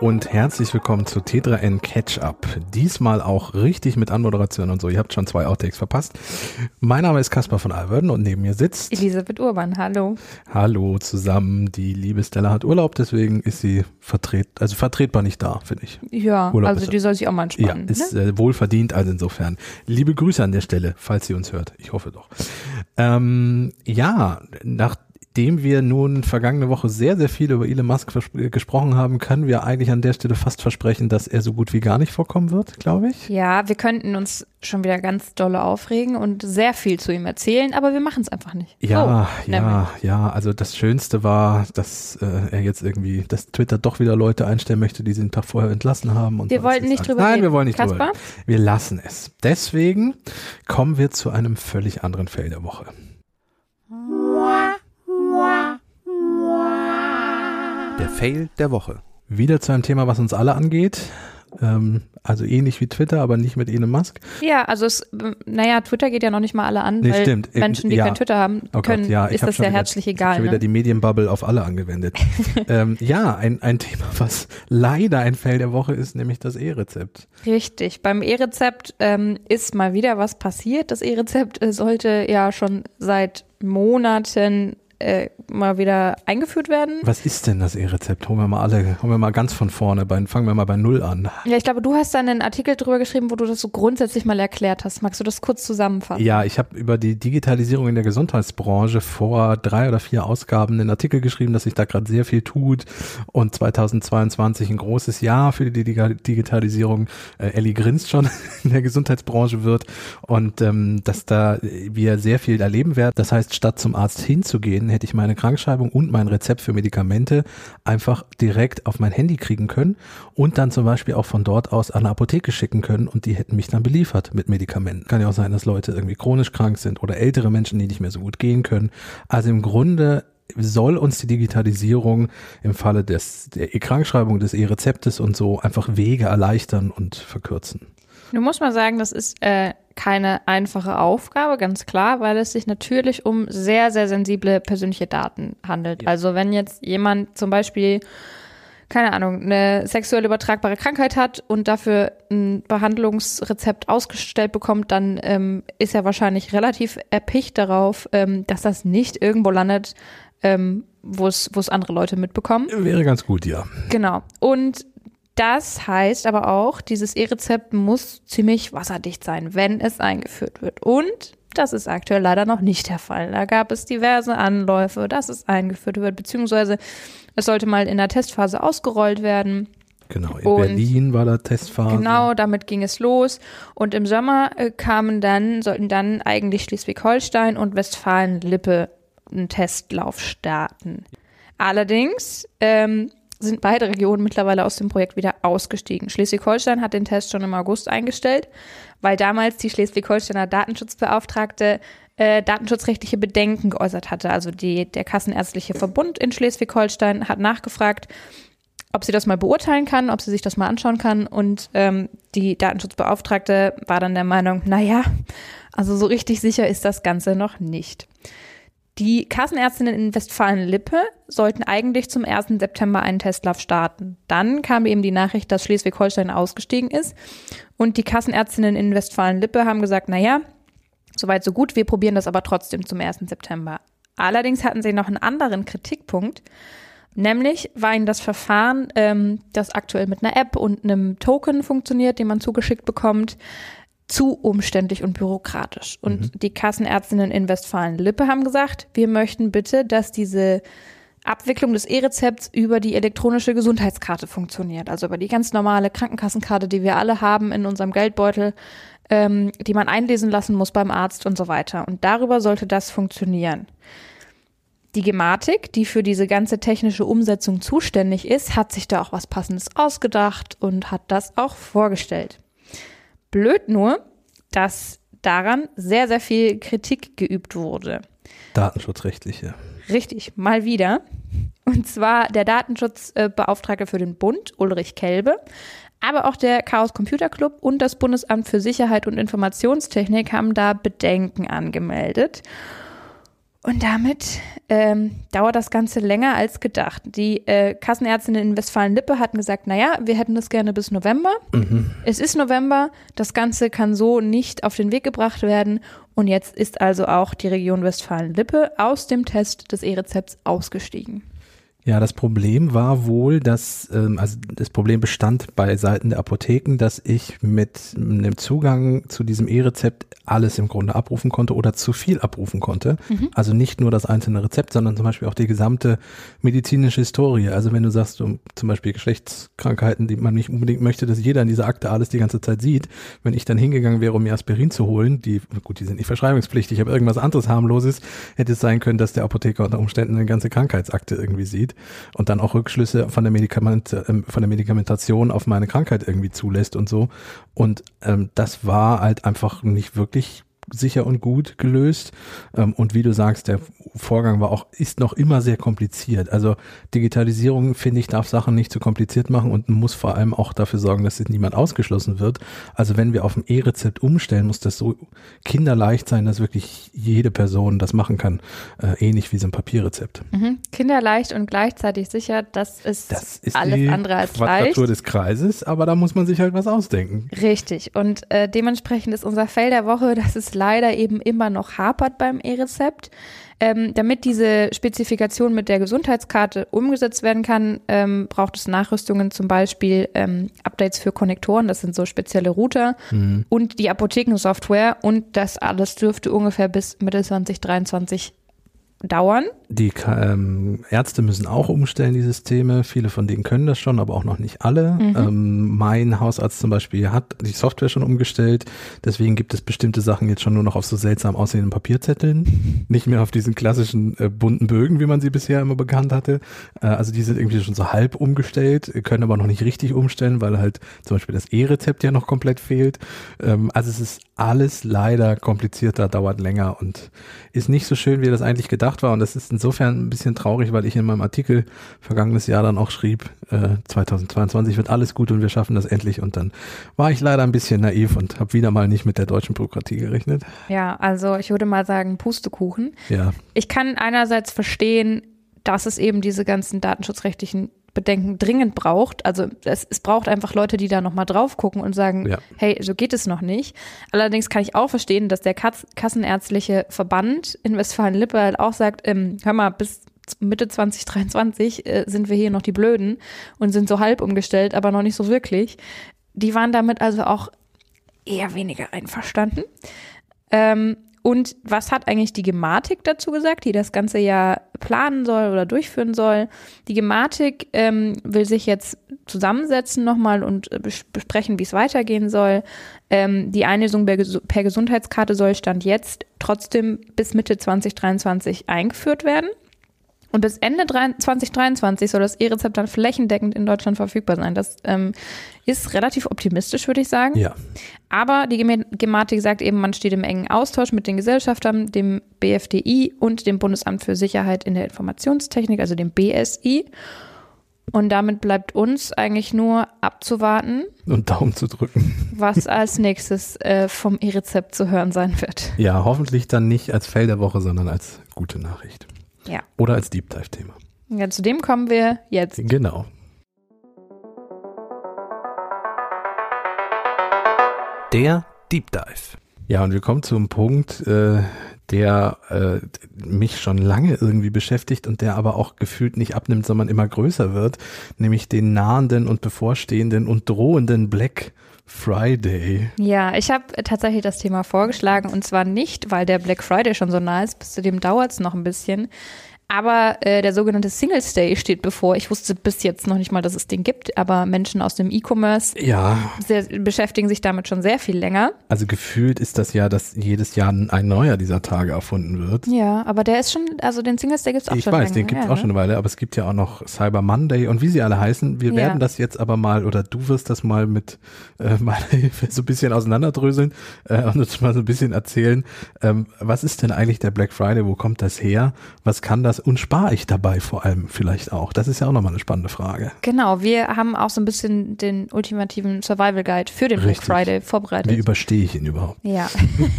und herzlich willkommen zu Tetra N Catch Up. Diesmal auch richtig mit Anmoderation und so. Ihr habt schon zwei Outtakes verpasst. Mein Name ist Caspar von Alverden und neben mir sitzt Elisabeth Urban. Hallo. Hallo zusammen. Die liebe Stella hat Urlaub, deswegen ist sie vertret, also vertretbar nicht da, finde ich. Ja, Urlaub also die soll sich auch mal entspannen. Ja, ist ne? äh, wohlverdient, also insofern. Liebe Grüße an der Stelle, falls sie uns hört. Ich hoffe doch. Ähm, ja, nach Nachdem wir nun vergangene Woche sehr, sehr viel über Elon Musk gesprochen haben, können wir eigentlich an der Stelle fast versprechen, dass er so gut wie gar nicht vorkommen wird, glaube ich. Ja, wir könnten uns schon wieder ganz dolle aufregen und sehr viel zu ihm erzählen, aber wir machen es einfach nicht. Ja, so, ja, ja. Also das Schönste war, dass äh, er jetzt irgendwie, dass Twitter doch wieder Leute einstellen möchte, die sie einen Tag vorher entlassen haben. Und wir wollten nicht drüber Nein, reden. wir wollen nicht Kasper? drüber reden. Wir lassen es. Deswegen kommen wir zu einem völlig anderen Feld der Woche. Der Fail der Woche. Wieder zu einem Thema, was uns alle angeht. Ähm, also ähnlich wie Twitter, aber nicht mit Elon Musk. Ja, also es, naja, Twitter geht ja noch nicht mal alle an, nee, weil stimmt. Menschen, die ja. kein Twitter haben, oh können, Gott, ja, ist das ja wieder, herzlich egal. Ich habe ne? wieder die Medienbubble auf alle angewendet. ähm, ja, ein, ein Thema, was leider ein Fail der Woche ist, nämlich das E-Rezept. Richtig. Beim E-Rezept ähm, ist mal wieder was passiert. Das E-Rezept äh, sollte ja schon seit Monaten äh, mal wieder eingeführt werden. Was ist denn das E-Rezept? Holen wir mal alle, holen wir mal ganz von vorne, bei, fangen wir mal bei Null an. Ja, ich glaube, du hast da einen Artikel drüber geschrieben, wo du das so grundsätzlich mal erklärt hast. Magst du das kurz zusammenfassen? Ja, ich habe über die Digitalisierung in der Gesundheitsbranche vor drei oder vier Ausgaben einen Artikel geschrieben, dass sich da gerade sehr viel tut und 2022 ein großes Jahr für die Digitalisierung. Äh, Ellie grinst schon in der Gesundheitsbranche wird und ähm, dass da wir sehr viel erleben werden. Das heißt, statt zum Arzt hinzugehen, hätte ich meine Krankschreibung und mein Rezept für Medikamente einfach direkt auf mein Handy kriegen können und dann zum Beispiel auch von dort aus an eine Apotheke schicken können und die hätten mich dann beliefert mit Medikamenten. Kann ja auch sein, dass Leute irgendwie chronisch krank sind oder ältere Menschen, die nicht mehr so gut gehen können. Also im Grunde soll uns die Digitalisierung im Falle des, der E-Krankschreibung, des E-Rezeptes und so einfach Wege erleichtern und verkürzen. Du musst mal sagen, das ist äh, keine einfache Aufgabe, ganz klar, weil es sich natürlich um sehr, sehr sensible persönliche Daten handelt. Ja. Also wenn jetzt jemand zum Beispiel keine Ahnung, eine sexuell übertragbare Krankheit hat und dafür ein Behandlungsrezept ausgestellt bekommt, dann ähm, ist er wahrscheinlich relativ erpicht darauf, ähm, dass das nicht irgendwo landet, ähm, wo es andere Leute mitbekommen. Wäre ganz gut, ja. Genau. Und das heißt aber auch, dieses E-Rezept muss ziemlich wasserdicht sein, wenn es eingeführt wird. Und das ist aktuell leider noch nicht der Fall. Da gab es diverse Anläufe, dass es eingeführt wird, beziehungsweise es sollte mal in der Testphase ausgerollt werden. Genau, in und Berlin war da Testphase. Genau, damit ging es los. Und im Sommer äh, kamen dann, sollten dann eigentlich Schleswig-Holstein und Westfalen-Lippe einen Testlauf starten. Allerdings ähm, sind beide Regionen mittlerweile aus dem Projekt wieder ausgestiegen. Schleswig-Holstein hat den Test schon im August eingestellt, weil damals die Schleswig-Holsteiner Datenschutzbeauftragte äh, datenschutzrechtliche Bedenken geäußert hatte. Also die, der Kassenärztliche Verbund in Schleswig-Holstein hat nachgefragt, ob sie das mal beurteilen kann, ob sie sich das mal anschauen kann. Und ähm, die Datenschutzbeauftragte war dann der Meinung, naja, also so richtig sicher ist das Ganze noch nicht. Die Kassenärztinnen in Westfalen-Lippe sollten eigentlich zum 1. September einen Testlauf starten. Dann kam eben die Nachricht, dass Schleswig-Holstein ausgestiegen ist. Und die Kassenärztinnen in Westfalen-Lippe haben gesagt, naja, soweit so gut, wir probieren das aber trotzdem zum 1. September. Allerdings hatten sie noch einen anderen Kritikpunkt. Nämlich war ihnen das Verfahren, ähm, das aktuell mit einer App und einem Token funktioniert, den man zugeschickt bekommt, zu umständlich und bürokratisch. Und mhm. die Kassenärztinnen in Westfalen-Lippe haben gesagt, wir möchten bitte, dass diese Abwicklung des E-Rezepts über die elektronische Gesundheitskarte funktioniert. Also über die ganz normale Krankenkassenkarte, die wir alle haben in unserem Geldbeutel, ähm, die man einlesen lassen muss beim Arzt und so weiter. Und darüber sollte das funktionieren. Die Gematik, die für diese ganze technische Umsetzung zuständig ist, hat sich da auch was Passendes ausgedacht und hat das auch vorgestellt. Blöd nur, dass daran sehr, sehr viel Kritik geübt wurde. Datenschutzrechtliche. Richtig, mal wieder. Und zwar der Datenschutzbeauftragte für den Bund, Ulrich Kelbe, aber auch der Chaos Computer Club und das Bundesamt für Sicherheit und Informationstechnik haben da Bedenken angemeldet. Und damit ähm, dauert das Ganze länger als gedacht. Die äh, Kassenärztinnen in Westfalen-Lippe hatten gesagt, naja, wir hätten das gerne bis November. Mhm. Es ist November, das Ganze kann so nicht auf den Weg gebracht werden. Und jetzt ist also auch die Region Westfalen-Lippe aus dem Test des E-Rezepts ausgestiegen. Ja, das Problem war wohl, dass, ähm, also das Problem bestand bei Seiten der Apotheken, dass ich mit einem Zugang zu diesem E-Rezept alles im Grunde abrufen konnte oder zu viel abrufen konnte. Mhm. Also nicht nur das einzelne Rezept, sondern zum Beispiel auch die gesamte medizinische Historie. Also wenn du sagst, um, zum Beispiel Geschlechtskrankheiten, die man nicht unbedingt möchte, dass jeder in dieser Akte alles die ganze Zeit sieht, wenn ich dann hingegangen wäre, um mir Aspirin zu holen, die, gut, die sind nicht verschreibungspflichtig, aber irgendwas anderes harmloses, hätte es sein können, dass der Apotheker unter Umständen eine ganze Krankheitsakte irgendwie sieht sieht und dann auch Rückschlüsse von der, Medikament, äh, von der Medikamentation auf meine Krankheit irgendwie zulässt und so. Und ähm, das war halt einfach nicht wirklich sicher und gut gelöst. Ähm, und wie du sagst, der Vorgang war auch, ist noch immer sehr kompliziert. Also Digitalisierung, finde ich, darf Sachen nicht zu kompliziert machen und muss vor allem auch dafür sorgen, dass niemand ausgeschlossen wird. Also wenn wir auf ein E-Rezept umstellen, muss das so kinderleicht sein, dass wirklich jede Person das machen kann. Äh, ähnlich wie so ein Papierrezept. Mhm. Kinderleicht und gleichzeitig sicher, das ist, das ist alles andere als leicht. Quadratur des Kreises, aber da muss man sich halt was ausdenken. Richtig. Und äh, dementsprechend ist unser Fell der Woche, dass es leider eben immer noch hapert beim E-Rezept. Ähm, damit diese Spezifikation mit der Gesundheitskarte umgesetzt werden kann, ähm, braucht es Nachrüstungen, zum Beispiel ähm, Updates für Konnektoren, das sind so spezielle Router mhm. und die Apothekensoftware und das alles dürfte ungefähr bis Mitte 2023 dauern. Die ähm, Ärzte müssen auch umstellen, die Systeme. Viele von denen können das schon, aber auch noch nicht alle. Mhm. Ähm, mein Hausarzt zum Beispiel hat die Software schon umgestellt. Deswegen gibt es bestimmte Sachen jetzt schon nur noch auf so seltsam aussehenden Papierzetteln. Nicht mehr auf diesen klassischen äh, bunten Bögen, wie man sie bisher immer bekannt hatte. Äh, also die sind irgendwie schon so halb umgestellt, können aber noch nicht richtig umstellen, weil halt zum Beispiel das E-Rezept ja noch komplett fehlt. Ähm, also es ist alles leider komplizierter, dauert länger und ist nicht so schön, wie das eigentlich gedacht war. Und das ist insofern ein bisschen traurig, weil ich in meinem Artikel vergangenes Jahr dann auch schrieb, äh, 2022 wird alles gut und wir schaffen das endlich. Und dann war ich leider ein bisschen naiv und habe wieder mal nicht mit der deutschen Bürokratie gerechnet. Ja, also ich würde mal sagen, Pustekuchen. Ja. Ich kann einerseits verstehen, dass es eben diese ganzen datenschutzrechtlichen Bedenken dringend braucht. Also es, es braucht einfach Leute, die da nochmal drauf gucken und sagen, ja. hey, so geht es noch nicht. Allerdings kann ich auch verstehen, dass der Katz Kassenärztliche Verband in Westfalen-Lippe halt auch sagt, ähm, hör mal, bis Mitte 2023 äh, sind wir hier noch die Blöden und sind so halb umgestellt, aber noch nicht so wirklich. Die waren damit also auch eher weniger einverstanden. Ähm, und was hat eigentlich die Gematik dazu gesagt, die das ganze ja planen soll oder durchführen soll? Die Gematik ähm, will sich jetzt zusammensetzen nochmal und äh, besprechen, wie es weitergehen soll. Ähm, die Einlösung per, per Gesundheitskarte soll Stand jetzt trotzdem bis Mitte 2023 eingeführt werden. Und bis Ende 2023 soll das E-Rezept dann flächendeckend in Deutschland verfügbar sein. Das ähm, ist relativ optimistisch, würde ich sagen. Ja. Aber die Gematik sagt eben, man steht im engen Austausch mit den Gesellschaftern, dem BFDI und dem Bundesamt für Sicherheit in der Informationstechnik, also dem BSI. Und damit bleibt uns eigentlich nur abzuwarten. Und Daumen zu drücken. Was als nächstes äh, vom E-Rezept zu hören sein wird. Ja, hoffentlich dann nicht als Fell der Woche, sondern als gute Nachricht. Ja. Oder als Deep Dive-Thema. Ja, zu dem kommen wir jetzt. Genau. Der Deep Dive. Ja, und wir kommen zum Punkt, äh, der äh, mich schon lange irgendwie beschäftigt und der aber auch gefühlt nicht abnimmt, sondern immer größer wird, nämlich den nahenden und bevorstehenden und drohenden Black Friday. Ja, ich habe tatsächlich das Thema vorgeschlagen und zwar nicht, weil der Black Friday schon so nah ist, bis zu dem dauert es noch ein bisschen, aber äh, der sogenannte Single Stay steht bevor. Ich wusste bis jetzt noch nicht mal, dass es den gibt, aber Menschen aus dem E-Commerce ja. beschäftigen sich damit schon sehr viel länger. Also gefühlt ist das ja, dass jedes Jahr ein neuer dieser Tage erfunden wird. Ja, aber der ist schon, also den Single Stay gibt es auch ich schon. Ich weiß, länger. den gibt es ja, auch ne? schon eine Weile, aber es gibt ja auch noch Cyber Monday und wie sie alle heißen. Wir ja. werden das jetzt aber mal, oder du wirst das mal mit äh, meiner Hilfe so ein bisschen auseinanderdröseln äh, und uns mal so ein bisschen erzählen, ähm, was ist denn eigentlich der Black Friday, wo kommt das her, was kann das und spare ich dabei vor allem vielleicht auch? Das ist ja auch nochmal eine spannende Frage. Genau, wir haben auch so ein bisschen den ultimativen Survival Guide für den. Black Friday vorbereitet. Wie überstehe ich ihn überhaupt? ja.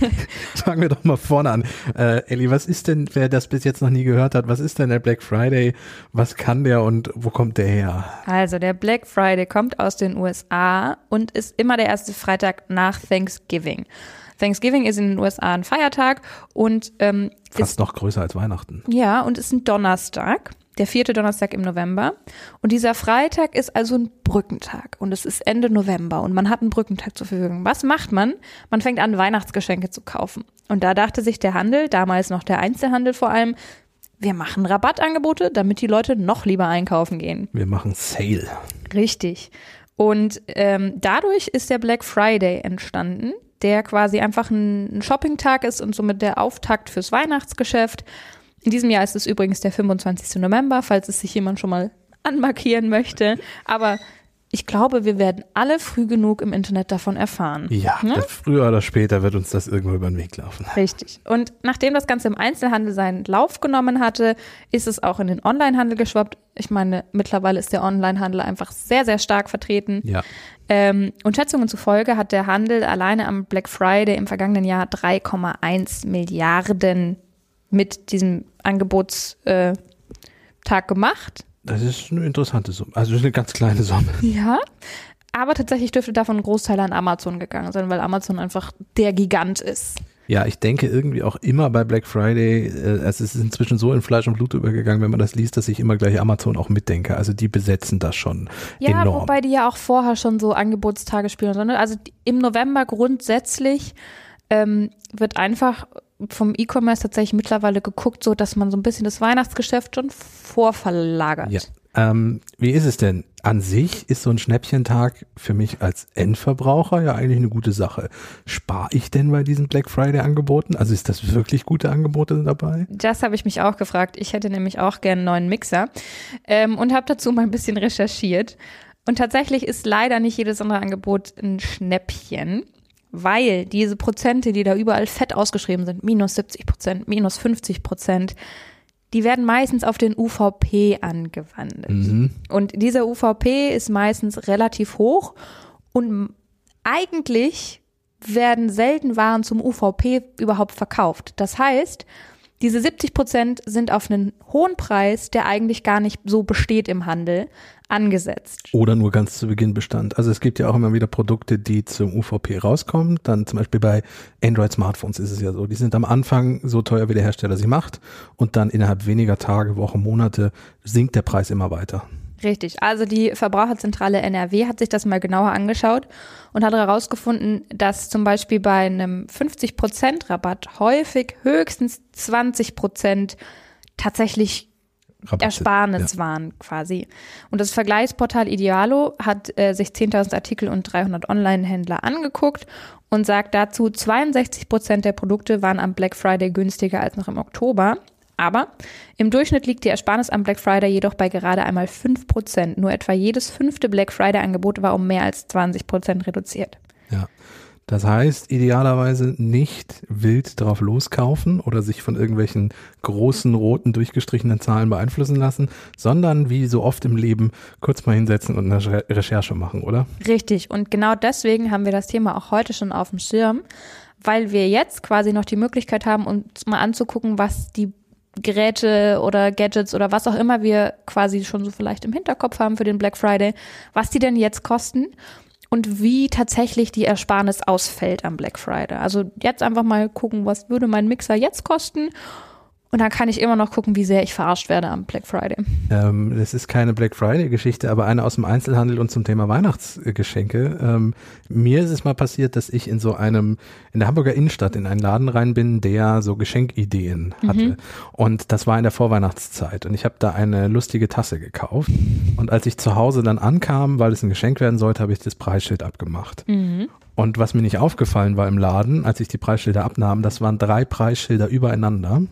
Fangen wir doch mal vorne an. Äh, Elli, was ist denn, wer das bis jetzt noch nie gehört hat, was ist denn der Black Friday? Was kann der und wo kommt der her? Also der Black Friday kommt aus den USA und ist immer der erste Freitag nach Thanksgiving. Thanksgiving ist in den USA ein Feiertag und ähm, Fast ist, noch größer als Weihnachten. ja und ist ein Donnerstag, der vierte Donnerstag im November. Und dieser Freitag ist also ein Brückentag und es ist Ende November und man hat einen Brückentag zur Verfügung. Was macht man? Man fängt an, Weihnachtsgeschenke zu kaufen. Und da dachte sich der Handel, damals noch der Einzelhandel vor allem, wir machen Rabattangebote, damit die Leute noch lieber einkaufen gehen. Wir machen Sale. Richtig. Und ähm, dadurch ist der Black Friday entstanden, der quasi einfach ein, Shopping-Tag ist und somit der Auftakt fürs Weihnachtsgeschäft. In diesem Jahr ist es übrigens der 25. November, falls es sich jemand schon mal anmarkieren möchte. Aber ich glaube, wir werden alle früh genug im Internet davon erfahren. Ja, Ne? früher oder später wird uns das irgendwo über den Weg laufen. Richtig. Und nachdem das Ganze im Einzelhandel seinen Lauf genommen hatte, ist es auch in den Onlinehandel geschwappt. Ich meine, mittlerweile ist der Onlinehandel einfach sehr, sehr stark vertreten. Ja. Ähm, und Schätzungen zufolge hat der Handel alleine am Black Friday im vergangenen Jahr 3,1 Milliarden mit diesem Angebotstag Tag gemacht. Das ist eine interessante Summe. Also das ist eine ganz kleine Summe. Ja. Aber tatsächlich dürfte davon ein Großteil an Amazon gegangen sein, weil Amazon einfach der Gigant ist. Ja, ich denke irgendwie auch immer bei Black Friday, äh, es ist inzwischen so in Fleisch und Blut übergegangen, wenn man das liest, dass ich immer gleich Amazon auch mitdenke. Also die besetzen das schon Ja, enorm. wobei die ja auch vorher schon so Angebotstage spielen. sondern Also im November grundsätzlich ähm, wird einfach vom E-Commerce tatsächlich mittlerweile geguckt, so dass man so ein bisschen das Weihnachtsgeschäft schon vorverlagert. Ja. Ähm, wie ist es denn? An sich ist so ein Schnäppchentag für mich als Endverbraucher ja eigentlich eine gute Sache. Spare ich denn bei diesen Black Friday Angeboten? Also ist das wirklich gute Angebote dabei? Das habe ich mich auch gefragt. Ich hätte nämlich auch gerne einen neuen Mixer ähm, und habe dazu mal ein bisschen recherchiert. Und tatsächlich ist leider nicht jedes andere Angebot ein Schnäppchen, weil diese Prozente, die da überall fett ausgeschrieben sind, minus 70 Prozent, minus 50 Prozent, die werden meistens auf den UVP angewandt. Und dieser UVP ist meistens relativ hoch und eigentlich werden selten Waren zum UVP überhaupt verkauft. Das heißt, diese 70 Prozent sind auf einen hohen Preis, der eigentlich gar nicht so besteht im Handel, angesetzt. Oder nur ganz zu Beginn bestand. Also es gibt ja auch immer wieder Produkte, die zum UVP rauskommen. Dann zum Beispiel bei Android-Smartphones ist es ja so. Die sind am Anfang so teuer, wie der Hersteller sie macht. Und dann innerhalb weniger Tage, Wochen, Monate sinkt der Preis immer weiter. Richtig. Also die Verbraucherzentrale NRW hat sich das mal genauer angeschaut und hat herausgefunden, dass zum Beispiel bei einem 50% Rabatt häufig höchstens 20% tatsächlich Rabatte. Ersparnis waren quasi. Und das Vergleichsportal Idealo hat äh, sich 10.000 Artikel und 300 Online-Händler angeguckt und sagt dazu, 62 Prozent der Produkte waren am Black Friday günstiger als noch im Oktober. Aber im Durchschnitt liegt die Ersparnis am Black Friday jedoch bei gerade einmal 5 Prozent. Nur etwa jedes fünfte Black Friday-Angebot war um mehr als 20 Prozent reduziert. Ja. Das heißt, idealerweise nicht wild drauf loskaufen oder sich von irgendwelchen großen, roten, durchgestrichenen Zahlen beeinflussen lassen, sondern wie so oft im Leben kurz mal hinsetzen und eine Re- Recherche machen, oder? Richtig. Und genau deswegen haben wir das Thema auch heute schon auf dem Schirm, weil wir jetzt quasi noch die Möglichkeit haben, uns mal anzugucken, was die Geräte oder Gadgets oder was auch immer wir quasi schon so vielleicht im Hinterkopf haben für den Black Friday, was die denn jetzt kosten und wie tatsächlich die Ersparnis ausfällt am Black Friday. Also jetzt einfach mal gucken, was würde mein Mixer jetzt kosten und dann kann ich immer noch gucken, wie sehr ich verarscht werde am Black Friday. Ähm, das ist keine Black Friday-Geschichte, aber eine aus dem Einzelhandel und zum Thema Weihnachtsgeschenke. Ähm, mir ist es mal passiert, dass ich in so einem, in der Hamburger Innenstadt in einen Laden rein bin, der so Geschenkideen hatte. Und das war in der Vorweihnachtszeit. Und ich habe da eine lustige Tasse gekauft. Und als ich zu Hause dann ankam, weil es ein Geschenk werden sollte, habe ich das Preisschild abgemacht. Und was mir nicht aufgefallen war im Laden, als ich die Preisschilder abnahm, das waren drei Preisschilder übereinander.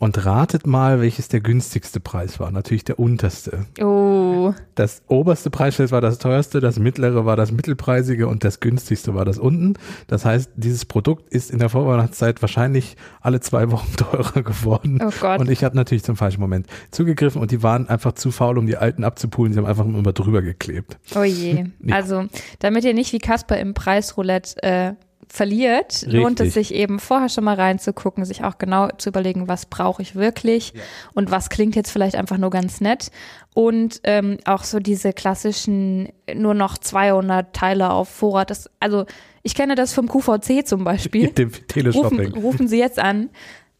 Und ratet mal, welches der günstigste Preis war. Natürlich der unterste. Oh. Das oberste Preisschild war das teuerste, das mittlere war das mittelpreisige und das günstigste war das unten. Das heißt, dieses Produkt ist in der Vorweihnachtszeit wahrscheinlich alle zwei Wochen teurer geworden. Oh Gott. Und ich habe natürlich zum falschen Moment zugegriffen und die waren einfach zu faul, um die alten abzupulen. Sie haben einfach immer drüber geklebt. Oh je. Ja. Also, damit ihr nicht wie Kasper im Preisroulette äh, verliert, lohnt es Richtig. sich eben vorher schon mal reinzugucken, sich auch genau zu überlegen, was brauche ich wirklich und was klingt jetzt vielleicht einfach nur ganz nett. Und ähm, auch so diese klassischen nur noch 200 Teile auf Vorrat. Das, also ich kenne das vom QVC zum Beispiel. Mit dem Rufen, Teleshopping. rufen Sie jetzt an.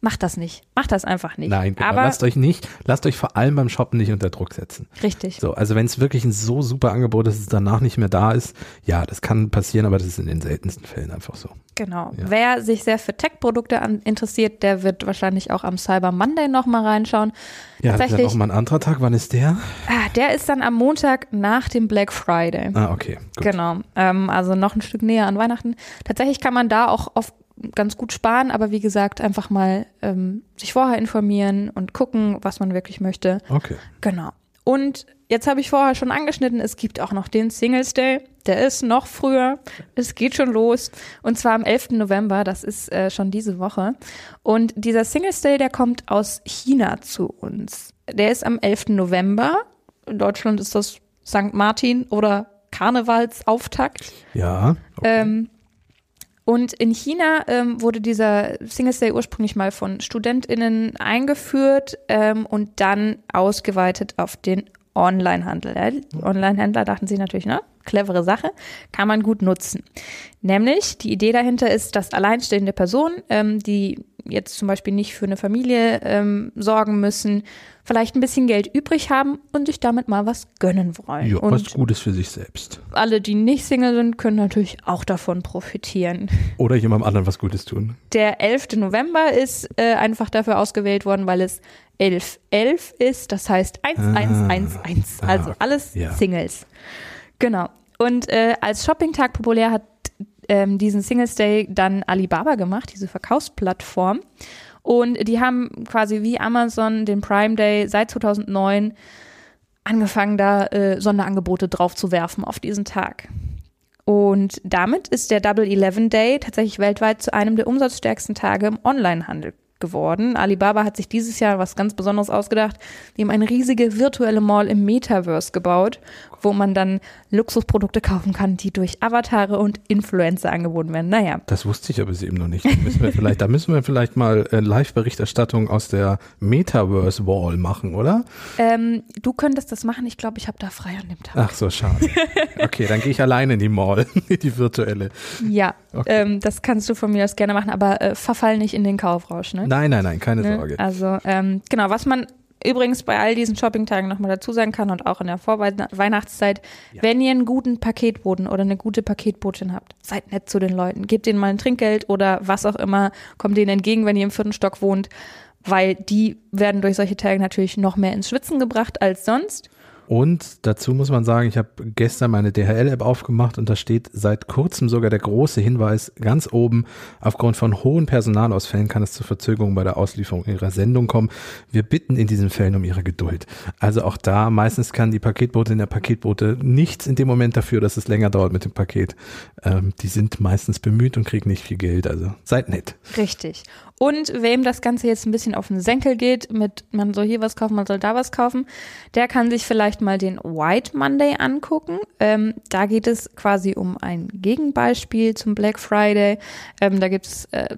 Macht das nicht. Macht das einfach nicht. Nein, genau. Aber lasst euch nicht, lasst euch vor allem beim Shoppen nicht unter Druck setzen. richtig. So, also wenn es wirklich ein so super Angebot ist, dass es danach nicht mehr da ist, ja, das kann passieren, aber das ist in den seltensten Fällen einfach so. Genau. Ja. Wer sich sehr für Tech-Produkte interessiert, der wird wahrscheinlich auch am Cyber Monday nochmal reinschauen. Ja, das ist ja Tatsächlich, noch mal ein anderer Tag. Wann ist der? ah, der ist dann am Montag nach dem Black Friday. Ah, okay. Gut. Genau. Ähm, also noch ein Stück näher an Weihnachten. Tatsächlich kann man da auch oft ganz gut sparen, aber wie gesagt, einfach mal ähm, sich vorher informieren und gucken, was man wirklich möchte. Okay. Genau. Und jetzt habe ich vorher schon angeschnitten, es gibt auch noch den Singles Day. Der ist noch früher. Es geht schon los. Und zwar am 11. November. Das ist äh, schon diese Woche. Und dieser Singles Day, der kommt aus China zu uns. Der ist am 11. November. In Deutschland ist das St. Martin oder Karnevalsauftakt. Ja. Okay. Ähm, und in China ähm, wurde dieser Singles Day ursprünglich mal von StudentInnen eingeführt ähm, und dann ausgeweitet auf den Onlinehandel. Ja, Onlinehändler dachten sich natürlich, ne, clevere Sache, kann man gut nutzen. Nämlich, die Idee dahinter ist, dass alleinstehende Personen, ähm, die jetzt zum Beispiel nicht für eine Familie ähm, sorgen müssen, vielleicht ein bisschen Geld übrig haben und sich damit mal was gönnen wollen. ja, und was Gutes für sich selbst. alle, die nicht Single sind, können natürlich auch davon profitieren. Oder jemandem anderen was Gutes tun. Der 11. November ist äh, einfach dafür ausgewählt worden, weil es 1111 ist, das heißt 1111, Ah, also okay. alles Ja. Singles. Genau. Und äh, als Shoppingtag populär hat ähm, diesen Singles Day dann Alibaba gemacht, diese Verkaufsplattform. Und die haben quasi wie Amazon den Prime Day seit 2009 angefangen, da äh, Sonderangebote drauf zu werfen auf diesen Tag. Und damit ist der Double Eleven Day tatsächlich weltweit zu einem der umsatzstärksten Tage im Onlinehandel geworden. Alibaba hat sich dieses Jahr was ganz Besonderes ausgedacht. Die haben eine riesige virtuelle Mall im Metaverse gebaut, wo man dann Luxusprodukte kaufen kann, die durch Avatare und Influencer angeboten werden. Naja, Das wusste ich aber eben noch nicht. Da müssen wir vielleicht, da müssen wir vielleicht mal äh, Live-Berichterstattung aus der Metaverse Wall machen, oder? ähm, du könntest das machen. Ich glaube, ich habe da frei an dem Tag. Ach so, schade. Okay, dann gehe ich alleine in die Mall, die virtuelle. Ja, Okay. ähm, das kannst du von mir aus gerne machen, aber äh, verfall nicht in den Kaufrausch. Ne? Nein, nein, nein, keine Ne? Sorge. Also ähm, genau, was man übrigens bei all diesen Shoppingtagen nochmal dazu sagen kann und auch in der Vorweihnachtszeit, wenn ihr einen guten Paketboten oder eine gute Paketbotin habt, seid nett zu den Leuten. Gebt ihnen mal ein Trinkgeld oder was auch immer, kommt denen entgegen, wenn ihr im vierten Stock wohnt, weil die werden durch solche Tage natürlich noch mehr ins Schwitzen gebracht als sonst. Und dazu muss man sagen, ich habe gestern meine DHL-App aufgemacht und da steht seit kurzem sogar der große Hinweis ganz oben, aufgrund von hohen Personalausfällen kann es zu Verzögerungen bei der Auslieferung ihrer Sendung kommen. Wir bitten in diesen Fällen um ihre Geduld. Also auch da, meistens kann die Paketbotin der Paketbote nichts in dem Moment dafür, dass es länger dauert mit dem Paket. Ähm, die sind meistens bemüht und kriegen nicht viel Geld, also seid nett. Richtig. Und wem das Ganze jetzt ein bisschen auf den Senkel geht, mit man soll hier was kaufen, man soll da was kaufen, der kann sich vielleicht mal den White Monday angucken. Ähm, da geht es quasi um ein Gegenbeispiel zum Black Friday. Ähm, da gibt es äh,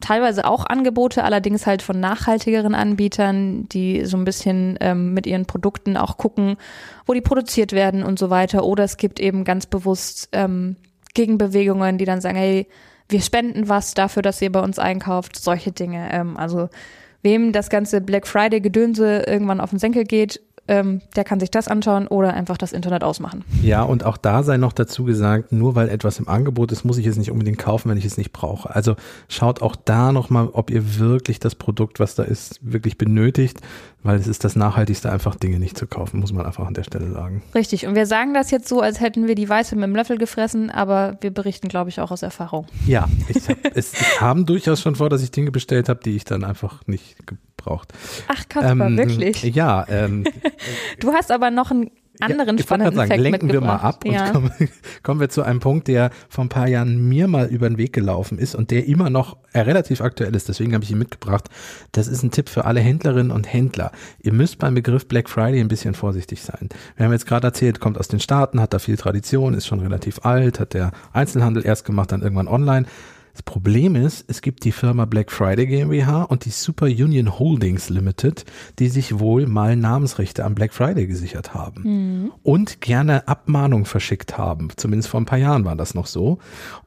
teilweise auch Angebote, allerdings halt von nachhaltigeren Anbietern, die so ein bisschen ähm, mit ihren Produkten auch gucken, wo die produziert werden und so weiter. Oder es gibt eben ganz bewusst ähm, Gegenbewegungen, die dann sagen, hey, wir spenden was dafür, dass ihr bei uns einkauft, solche Dinge. Ähm, also wem das ganze Black Friday Gedönse irgendwann auf den Senkel geht, ähm, der kann sich das anschauen oder einfach das Internet ausmachen. Ja, und auch da sei noch dazu gesagt, nur weil etwas im Angebot ist, muss ich es nicht unbedingt kaufen, wenn ich es nicht brauche. Also schaut auch da nochmal, ob ihr wirklich das Produkt, was da ist, wirklich benötigt, weil es ist das Nachhaltigste, einfach Dinge nicht zu kaufen, muss man einfach an der Stelle sagen. Richtig. Und wir sagen das jetzt so, als hätten wir die Weiße mit dem Löffel gefressen, aber wir berichten, glaube ich, auch aus Erfahrung. Ja, ich hab, es kam durchaus schon vor, dass ich Dinge bestellt habe, die ich dann einfach nicht ge braucht. Ach, Kaspar, Ähm, wirklich. Ja, ähm, Du hast aber noch einen anderen ja, ich spannenden sagen, Fact lenken wir mal ab und ja. kommen, kommen wir zu einem Punkt, der vor ein paar Jahren mir mal über den Weg gelaufen ist und der immer noch äh, relativ aktuell ist. Deswegen habe ich ihn mitgebracht. Das ist ein Tipp für alle Händlerinnen und Händler. Ihr müsst beim Begriff Black Friday ein bisschen vorsichtig sein. Wir haben jetzt gerade erzählt, kommt aus den Staaten, hat da viel Tradition, ist schon relativ alt, hat der Einzelhandel erst gemacht, dann irgendwann online. Das Problem ist, es gibt die Firma Black Friday GmbH und die Super Union Holdings Limited, die sich wohl mal Namensrechte am Black Friday gesichert haben und gerne Abmahnung verschickt haben. Zumindest vor ein paar Jahren war das noch so.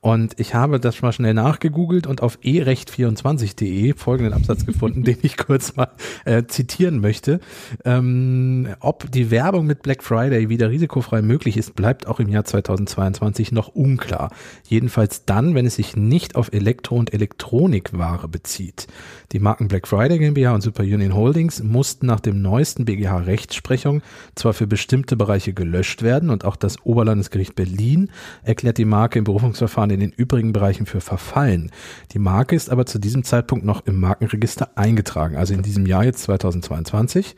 Und ich habe das mal schnell nachgegoogelt und auf erecht24.de folgenden Absatz gefunden, den ich kurz mal äh, zitieren möchte. Ähm, ob die Werbung mit Black Friday wieder risikofrei möglich ist, bleibt auch im Jahr 2022 noch unklar. Jedenfalls dann, wenn es sich nicht auf Elektro- und Elektronikware bezieht. Die Marken Black Friday GmbH und Super Union Holdings mussten nach dem neuesten BGH-Rechtsprechung zwar für bestimmte Bereiche gelöscht werden und auch das Oberlandesgericht Berlin erklärt die Marke im Berufungsverfahren in den übrigen Bereichen für verfallen. Die Marke ist aber zu diesem Zeitpunkt noch im Markenregister eingetragen, also in diesem Jahr jetzt 2022.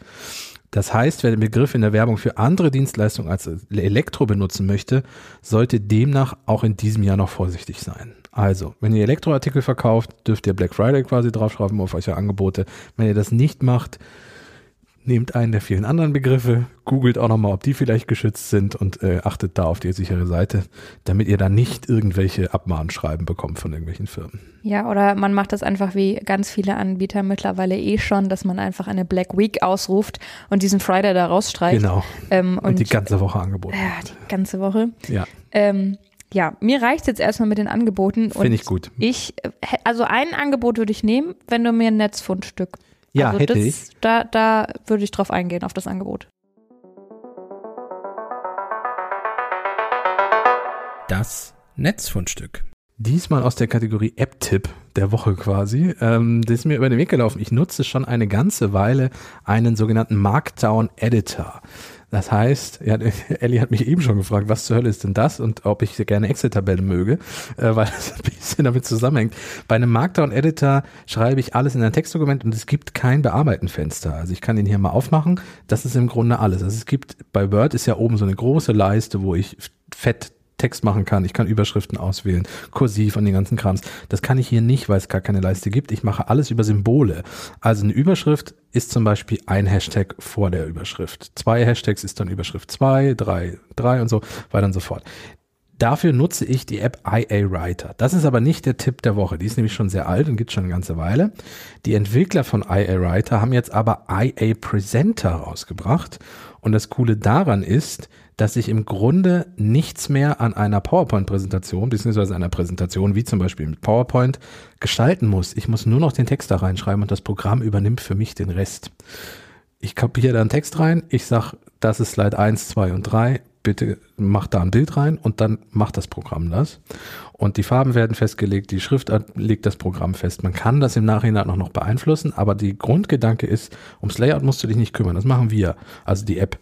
Das heißt, wer den Begriff in der Werbung für andere Dienstleistungen als Elektro benutzen möchte, sollte demnach auch in diesem Jahr noch vorsichtig sein. Also, wenn ihr Elektroartikel verkauft, dürft ihr Black Friday quasi draufschreiben auf eure Angebote. Wenn ihr das nicht macht, nehmt einen der vielen anderen Begriffe, googelt auch nochmal, ob die vielleicht geschützt sind und äh, achtet da auf die sichere Seite, damit ihr dann nicht irgendwelche Abmahnschreiben bekommt von irgendwelchen Firmen. Ja, oder man macht das einfach wie ganz viele Anbieter mittlerweile eh schon, dass man einfach eine Black Week ausruft und diesen Friday da rausstreicht. Genau. Ähm, Und, die ganze Woche angeboten. ja, die ganze Woche. Ja, Ähm, ja, mir reicht jetzt erstmal mit den Angeboten. und finde ich gut. Ich, äh, also ein Angebot würde ich nehmen, wenn du mir ein Netzfundstück. Ja, also hätte das, ich. Da, da würde ich drauf eingehen, auf das Angebot. Das Netzfundstück. Diesmal aus der Kategorie App-Tipp der Woche quasi. Ähm, das ist mir über den Weg gelaufen. Ich nutze schon eine ganze Weile einen sogenannten Markdown-Editor. Das heißt, ja, Ellie hat mich eben schon gefragt, was zur Hölle ist denn das und ob ich gerne Excel-Tabellen möge, äh, weil das ein bisschen damit zusammenhängt. Bei einem Markdown-Editor schreibe ich alles in ein Textdokument und es gibt kein Bearbeitenfenster. Also ich kann den hier mal aufmachen. Das ist im Grunde alles. Also es gibt, bei Word ist ja oben so eine große Leiste, wo ich fett Text machen kann. Ich kann Überschriften auswählen, kursiv und den ganzen Krams. Das kann ich hier nicht, weil es gar keine Leiste gibt. Ich mache alles über Symbole. Also eine Überschrift ist zum Beispiel ein Hashtag vor der Überschrift. Zwei Hashtags ist dann Überschrift zwei, drei, drei und so weiter und so fort. Dafür nutze ich die App IA Writer. Das ist aber nicht der Tipp der Woche. Die ist nämlich schon sehr alt und gibt schon eine ganze Weile. Die Entwickler von IA Writer haben jetzt aber IA Presenter rausgebracht. Und das Coole daran ist, dass ich im Grunde nichts mehr an einer PowerPoint-Präsentation, beziehungsweise einer Präsentation wie zum Beispiel mit PowerPoint, gestalten muss. Ich muss nur noch den Text da reinschreiben und das Programm übernimmt für mich den Rest. Ich kopiere da einen Text rein, ich sage, das ist Slide 1, 2 und 3, bitte mach da ein Bild rein und dann macht das Programm das. Und die Farben werden festgelegt, die Schrift legt das Programm fest. Man kann das im Nachhinein auch noch beeinflussen, aber die Grundgedanke ist, ums Layout musst du dich nicht kümmern, das machen wir, also die App.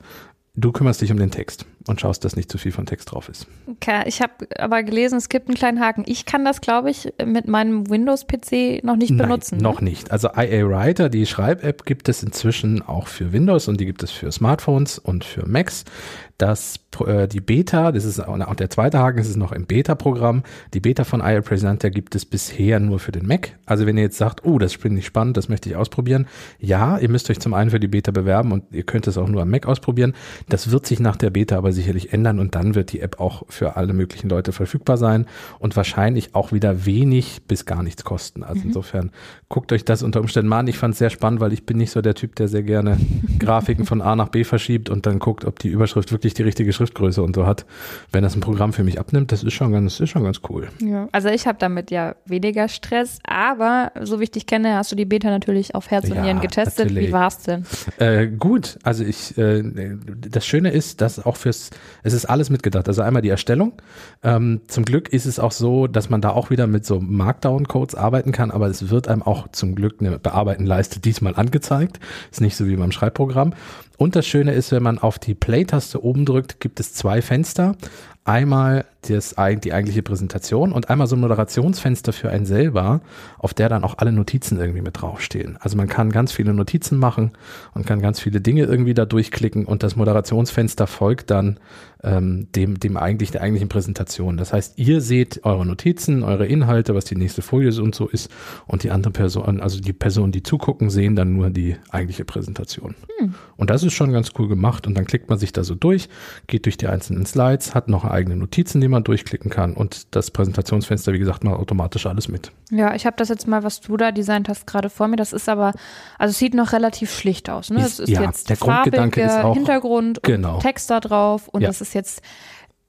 Du kümmerst dich um den Text und schaust, dass nicht zu viel von Text drauf ist. Okay, ich habe aber gelesen, es gibt einen kleinen Haken. Ich kann das, glaube ich, mit meinem Windows-PC noch nicht benutzen. Nein, noch ne? nicht. Also IA Writer, die Schreib-App, gibt es inzwischen auch für Windows und die gibt es für Smartphones und für Macs. Das, äh, die Beta, das ist auch der zweite Haken, das ist noch im Beta-Programm. Die Beta von IA Presenter gibt es bisher nur für den Mac. Also wenn ihr jetzt sagt, oh, das finde ich spannend, das möchte ich ausprobieren. Ja, ihr müsst euch zum einen für die Beta bewerben und ihr könnt es auch nur am Mac ausprobieren. Das wird sich nach der Beta aber sicherlich ändern und dann wird die App auch für alle möglichen Leute verfügbar sein und wahrscheinlich auch wieder wenig bis gar nichts kosten. Also insofern guckt euch das unter Umständen mal an. Ich fand es sehr spannend, weil ich bin nicht so der Typ, der sehr gerne Grafiken von A nach B verschiebt und dann guckt, ob die Überschrift wirklich die richtige Schriftgröße und so hat. Wenn das ein Programm für mich abnimmt, das ist schon ganz, ist schon ganz cool. Ja. Also ich habe damit ja weniger Stress, aber so wie ich dich kenne, hast du die Beta natürlich auf Herz und Ja, Nieren getestet. natürlich. Wie war's denn? Äh, gut, also ich, äh, das Schöne ist, dass auch fürs, es ist alles mitgedacht. Also einmal die Erstellung. Ähm, zum Glück ist es auch so, dass man da auch wieder mit so Markdown-Codes arbeiten kann, aber es wird einem auch zum Glück eine Bearbeiten-Leiste diesmal angezeigt. Ist nicht so wie beim Schreibprogramm. Und das Schöne ist, wenn man auf die Play-Taste oben drückt, gibt es zwei Fenster. Einmal das, die eigentliche Präsentation und einmal so ein Moderationsfenster für einen selber, auf der dann auch alle Notizen irgendwie mit draufstehen. Also man kann ganz viele Notizen machen und kann ganz viele Dinge irgendwie da durchklicken und das Moderationsfenster folgt dann ähm, dem, dem eigentlich der eigentlichen Präsentation. Das heißt, ihr seht eure Notizen, eure Inhalte, was die nächste Folie und so ist und die andere Person, also die Personen, die zugucken, sehen dann nur die eigentliche Präsentation. Hm. Und das ist schon ganz cool gemacht und dann klickt man sich da so durch, geht durch die einzelnen Slides, hat noch eigene Notizen, die man durchklicken kann und das Präsentationsfenster, wie gesagt, macht automatisch alles mit. Ja, ich habe das jetzt mal, was du da designt hast, gerade vor mir. Das ist aber, also es sieht noch relativ schlicht aus. Ne? Es ist, ja, jetzt der Grundgedanke ist auch, Hintergrund genau. Text da drauf und ja. das ist jetzt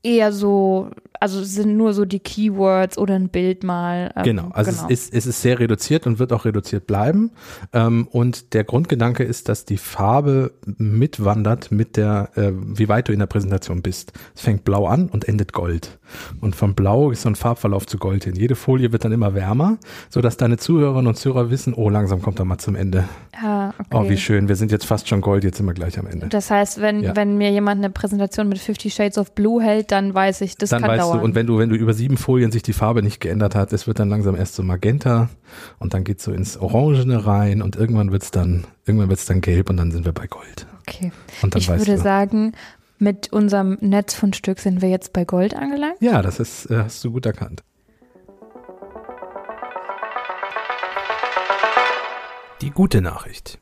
eher so, also sind nur so die Keywords oder ein Bild mal. Ähm, genau, also genau. Es, ist, es ist sehr reduziert und wird auch reduziert bleiben. Ähm, und der Grundgedanke ist, dass die Farbe mitwandert mit der, äh, wie weit du in der Präsentation bist. Es fängt blau an und endet gold. Und vom Blau ist so ein Farbverlauf zu Gold hin. Jede Folie wird dann immer wärmer, sodass deine Zuhörerinnen und Zuhörer wissen, oh, langsam kommt er mal zum Ende. Ah, okay. Oh, wie schön, wir sind jetzt fast schon Gold, jetzt sind wir gleich am Ende. Das heißt, wenn, ja. wenn mir jemand eine Präsentation mit 50 Shades of Blue hält, dann weiß ich, das dann kann weißt dauern. Du, und wenn du, wenn du über sieben Folien sich die Farbe nicht geändert hat, es wird dann langsam erst so magenta und dann geht's so ins Orangene rein und irgendwann wird's dann, irgendwann wird's dann gelb und dann sind wir bei Gold. Okay. ich würde du. sagen, mit unserem Netzfundstück sind wir jetzt bei Gold angelangt. Ja, das ist, äh, hast du gut erkannt. Die gute Nachricht.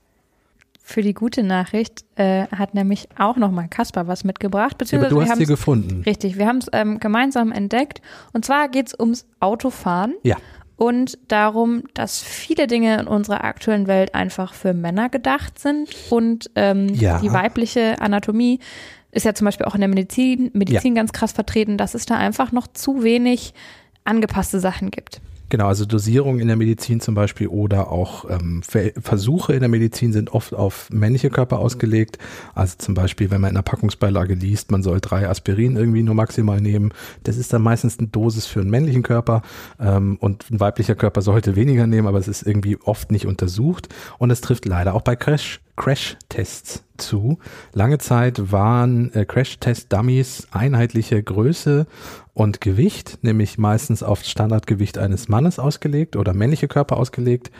Für die gute Nachricht äh, hat nämlich auch nochmal Kaspar was mitgebracht. Beziehungsweise ja, du hast sie gefunden. Richtig, wir haben es ähm, gemeinsam entdeckt. Und zwar geht es ums Autofahren. Ja. Und darum, dass viele Dinge in unserer aktuellen Welt einfach für Männer gedacht sind und ähm, ja. die weibliche Anatomie ist ja zum Beispiel auch in der Medizin, Medizin ja. ganz krass vertreten, dass es da einfach noch zu wenig angepasste Sachen gibt. Genau, also Dosierung in der Medizin zum Beispiel oder auch ähm, Versuche in der Medizin sind oft auf männliche Körper ausgelegt. Also zum Beispiel, wenn man in der Packungsbeilage liest, man soll drei Aspirin irgendwie nur maximal nehmen. Das ist dann meistens eine Dosis für einen männlichen Körper ähm, und ein weiblicher Körper sollte weniger nehmen, aber es ist irgendwie oft nicht untersucht. Und es trifft leider auch bei Crash Crash-Tests zu. Lange Zeit waren äh, Crash-Test-Dummies einheitliche Größe und Gewicht, nämlich meistens auf Standardgewicht eines Mannes ausgelegt oder männliche Körper ausgelegt.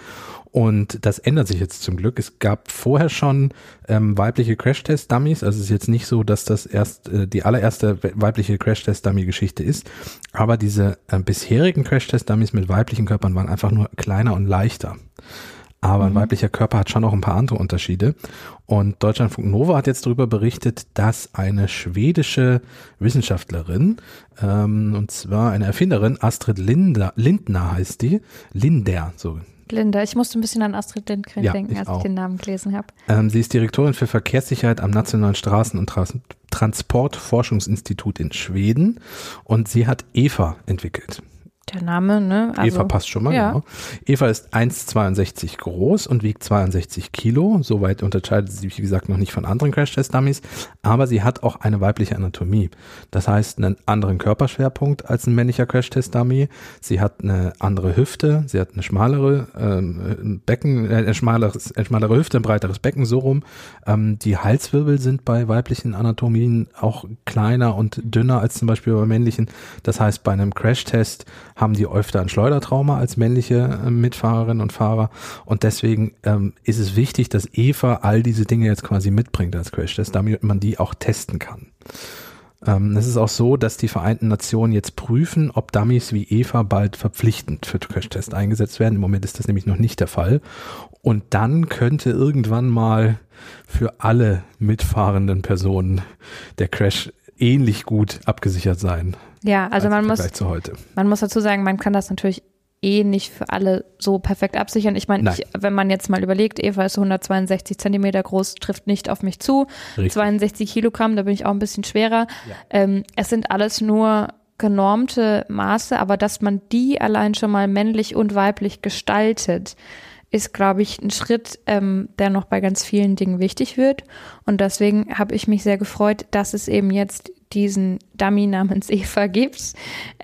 Und das ändert sich jetzt zum Glück. Es gab vorher schon ähm, weibliche Crash-Test-Dummies. Also es ist jetzt nicht so, dass das erst äh, die allererste weibliche Crash-Test-Dummy-Geschichte ist. Aber diese äh, bisherigen Crash-Test-Dummies mit weiblichen Körpern waren einfach nur kleiner und leichter. Aber ein mhm. weiblicher Körper hat schon noch ein paar andere Unterschiede. Und Deutschlandfunk Nova hat jetzt darüber berichtet, dass eine schwedische Wissenschaftlerin, ähm, und zwar eine Erfinderin, Astrid Linder, Lindner heißt die, Linder, so Linda. Ich musste ein bisschen an Astrid Lindgren ja, denken, als ich, ich den Namen gelesen habe. Ähm, sie ist Direktorin für Verkehrssicherheit am Nationalen Straßen- und Trans Transportforschungsinstitut in Schweden und sie hat EVA entwickelt. Der Name, ne? Also, Eva passt schon mal, ja. genau. Eva ist 1,62 groß und wiegt 62 Kilo. Soweit unterscheidet sie sich, wie gesagt, noch nicht von anderen Crash-Test-Dummies. Aber sie hat auch eine weibliche Anatomie. Das heißt, einen anderen Körperschwerpunkt als ein männlicher Crash-Test-Dummy. Sie hat eine andere Hüfte. Sie hat eine schmalere ähm, Becken, äh, eine, schmaleres, eine schmalere Hüfte, ein breiteres Becken, so rum. Ähm, die Halswirbel sind bei weiblichen Anatomien auch kleiner und dünner als zum Beispiel bei männlichen. Das heißt, bei einem Crash-Test haben die öfter ein Schleudertrauma als männliche äh, Mitfahrerinnen und Fahrer. Und deswegen ähm, ist es wichtig, dass Eva all diese Dinge jetzt quasi mitbringt als Crashtest, damit man die auch testen kann. Ähm, es ist auch so, dass die Vereinten Nationen jetzt prüfen, ob Dummies wie Eva bald verpflichtend für Crashtest eingesetzt werden. Im Moment ist das nämlich noch nicht der Fall. Und dann könnte irgendwann mal für alle mitfahrenden Personen der Crash ähnlich gut abgesichert sein. Ja, also man muss, heute. man muss dazu sagen, man kann das natürlich eh nicht für alle so perfekt absichern. Ich meine, wenn man jetzt mal überlegt, Eva ist 162 Zentimeter groß, trifft nicht auf mich zu. Richtig. 62 Kilogramm, da bin ich auch ein bisschen schwerer. Ja. Ähm, es sind alles nur genormte Maße, aber dass man die allein schon mal männlich und weiblich gestaltet, ist, glaube ich, ein Schritt, ähm, der noch bei ganz vielen Dingen wichtig wird. Und deswegen habe ich mich sehr gefreut, dass es eben jetzt diesen Dummy namens Eva gibt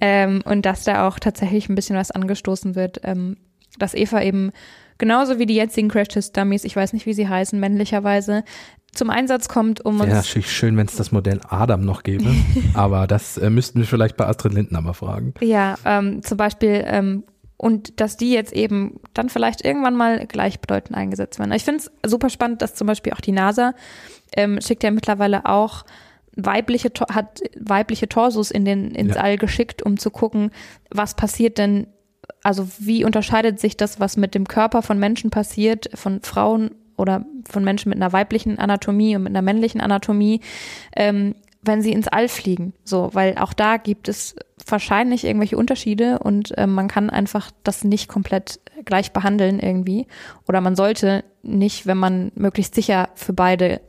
ähm, und dass da auch tatsächlich ein bisschen was angestoßen wird, ähm, dass Eva eben genauso wie die jetzigen Crash Test Dummies, ich weiß nicht, wie sie heißen, männlicherweise, zum Einsatz kommt, um uns. Wäre natürlich schön, wenn es das Modell Adam noch gäbe, aber das äh, müssten wir vielleicht bei Astrid Lindner mal fragen. Ja, ähm, zum Beispiel, ähm, und dass die jetzt eben dann vielleicht irgendwann mal gleichbedeutend eingesetzt werden. Ich finde es super spannend, dass zum Beispiel auch die NASA ähm, schickt ja mittlerweile auch weibliche, hat weibliche Torsos in den, ins Ja. All geschickt, um zu gucken, was passiert denn, also wie unterscheidet sich das, was mit dem Körper von Menschen passiert, von Frauen oder von Menschen mit einer weiblichen Anatomie und mit einer männlichen Anatomie, ähm, wenn sie ins All fliegen. So, weil auch da gibt es wahrscheinlich irgendwelche Unterschiede und ähm, man kann einfach das nicht komplett gleich behandeln irgendwie. Oder man sollte nicht, wenn man möglichst sicher für beide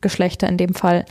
Geschlechter in dem Fall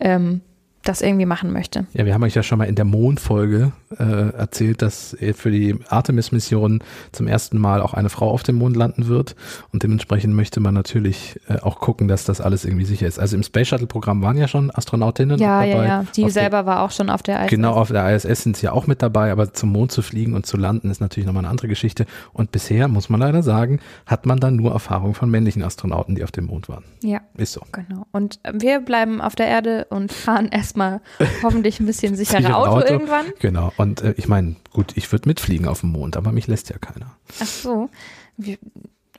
ähm, das irgendwie machen möchte. Ja, wir haben euch ja schon mal in der Mondfolge äh, erzählt, dass für die Artemis-Mission zum ersten Mal auch eine Frau auf dem Mond landen wird. Und dementsprechend möchte man natürlich äh, auch gucken, dass das alles irgendwie sicher ist. Also im Space Shuttle-Programm waren ja schon Astronautinnen Ja, auch ja, dabei. ja. Die Auf der- selber war auch schon auf der ISS. Genau, auf der ISS sind sie ja auch mit dabei, aber zum Mond zu fliegen und zu landen ist natürlich nochmal eine andere Geschichte. Und bisher, muss man leider sagen, hat man dann nur Erfahrung von männlichen Astronauten, die auf dem Mond waren. Ja, Ist so. genau. Und äh, wir bleiben auf der Erde und fahren erstmal hoffentlich ein bisschen sicherer Sicher Auto, Auto. irgendwann. Genau. Und äh, ich meine, gut, ich würde mitfliegen auf dem Mond, aber mich lässt ja keiner. Ach so. Wir,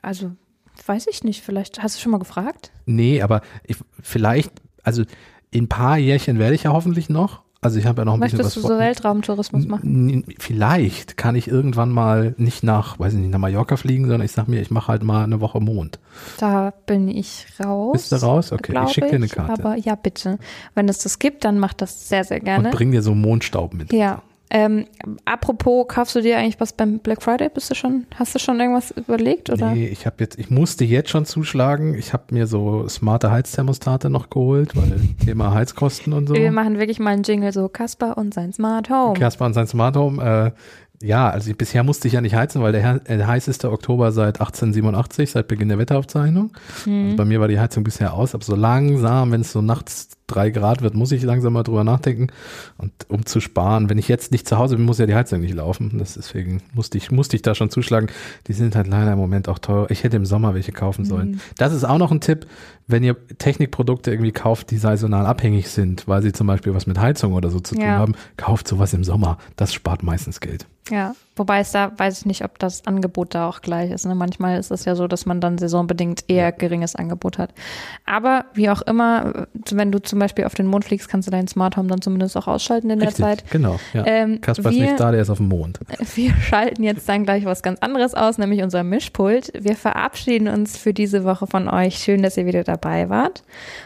also, weiß ich nicht. Vielleicht hast du schon mal gefragt? Nee, aber ich, vielleicht, also in ein paar Jährchen werde ich ja hoffentlich noch. Also ich habe ja noch ein Möchtest du bisschen was so vor. Weltraumtourismus machen? Vielleicht kann ich irgendwann mal nicht nach, weiß ich nicht, nach Mallorca fliegen, sondern ich sag mir, ich mache halt mal eine Woche Mond. Da bin ich raus. Bist du raus? Okay, ich glaub schick dir eine Karte. Aber ja, bitte. Wenn es das gibt, dann mach das sehr, sehr Und gerne. bring dir so Mondstaub mit. Ja. Ähm, apropos, kaufst du dir eigentlich was beim Black Friday? Bist du schon, hast du schon irgendwas überlegt? Oder? Nee, ich habe jetzt, ich musste jetzt schon zuschlagen. Ich habe mir so smarte Heizthermostate noch geholt, weil Thema Heizkosten und so. Wir machen wirklich mal einen Jingle so Kasper und sein Smart Home. Casper und sein Smart Home. Äh, ja, also ich, bisher musste ich ja nicht heizen, weil der, her- äh, der heißeste Oktober seit 1887, seit Beginn der Wetteraufzeichnung. Mhm. Also bei mir war die Heizung bisher aus, aber so langsam, wenn es so nachts drei Grad wird, muss ich langsam mal drüber nachdenken. Und um zu sparen, wenn ich jetzt nicht zu Hause bin, muss ja die Heizung nicht laufen. Das deswegen musste ich, musste ich da schon zuschlagen. Die sind halt leider im Moment auch teuer. Ich hätte im Sommer welche kaufen sollen. Das ist auch noch ein Tipp, wenn ihr Technikprodukte irgendwie kauft, die saisonal abhängig sind, weil sie zum Beispiel was mit Heizung oder so zu tun Ja. haben, kauft sowas im Sommer. Das spart meistens Geld. Ja, wobei es da, weiß ich nicht, ob das Angebot da auch gleich ist. Ne? Manchmal ist es ja so, dass man dann saisonbedingt eher geringes Angebot hat. Aber wie auch immer, wenn du zum Beispiel auf den Mond fliegst, kannst du deinen Smart Home dann zumindest auch ausschalten in der Richtig, Zeit. Genau. Ja. Ähm, Kasper ist nicht da, der ist auf dem Mond. Wir schalten jetzt dann gleich was ganz anderes aus, nämlich unser Mischpult. Wir verabschieden uns für diese Woche von euch. Schön, dass ihr wieder dabei wart.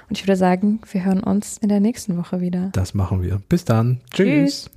Und ich würde sagen, wir hören uns in der nächsten Woche wieder. Das machen wir. Bis dann. Tschüss. Tschüss.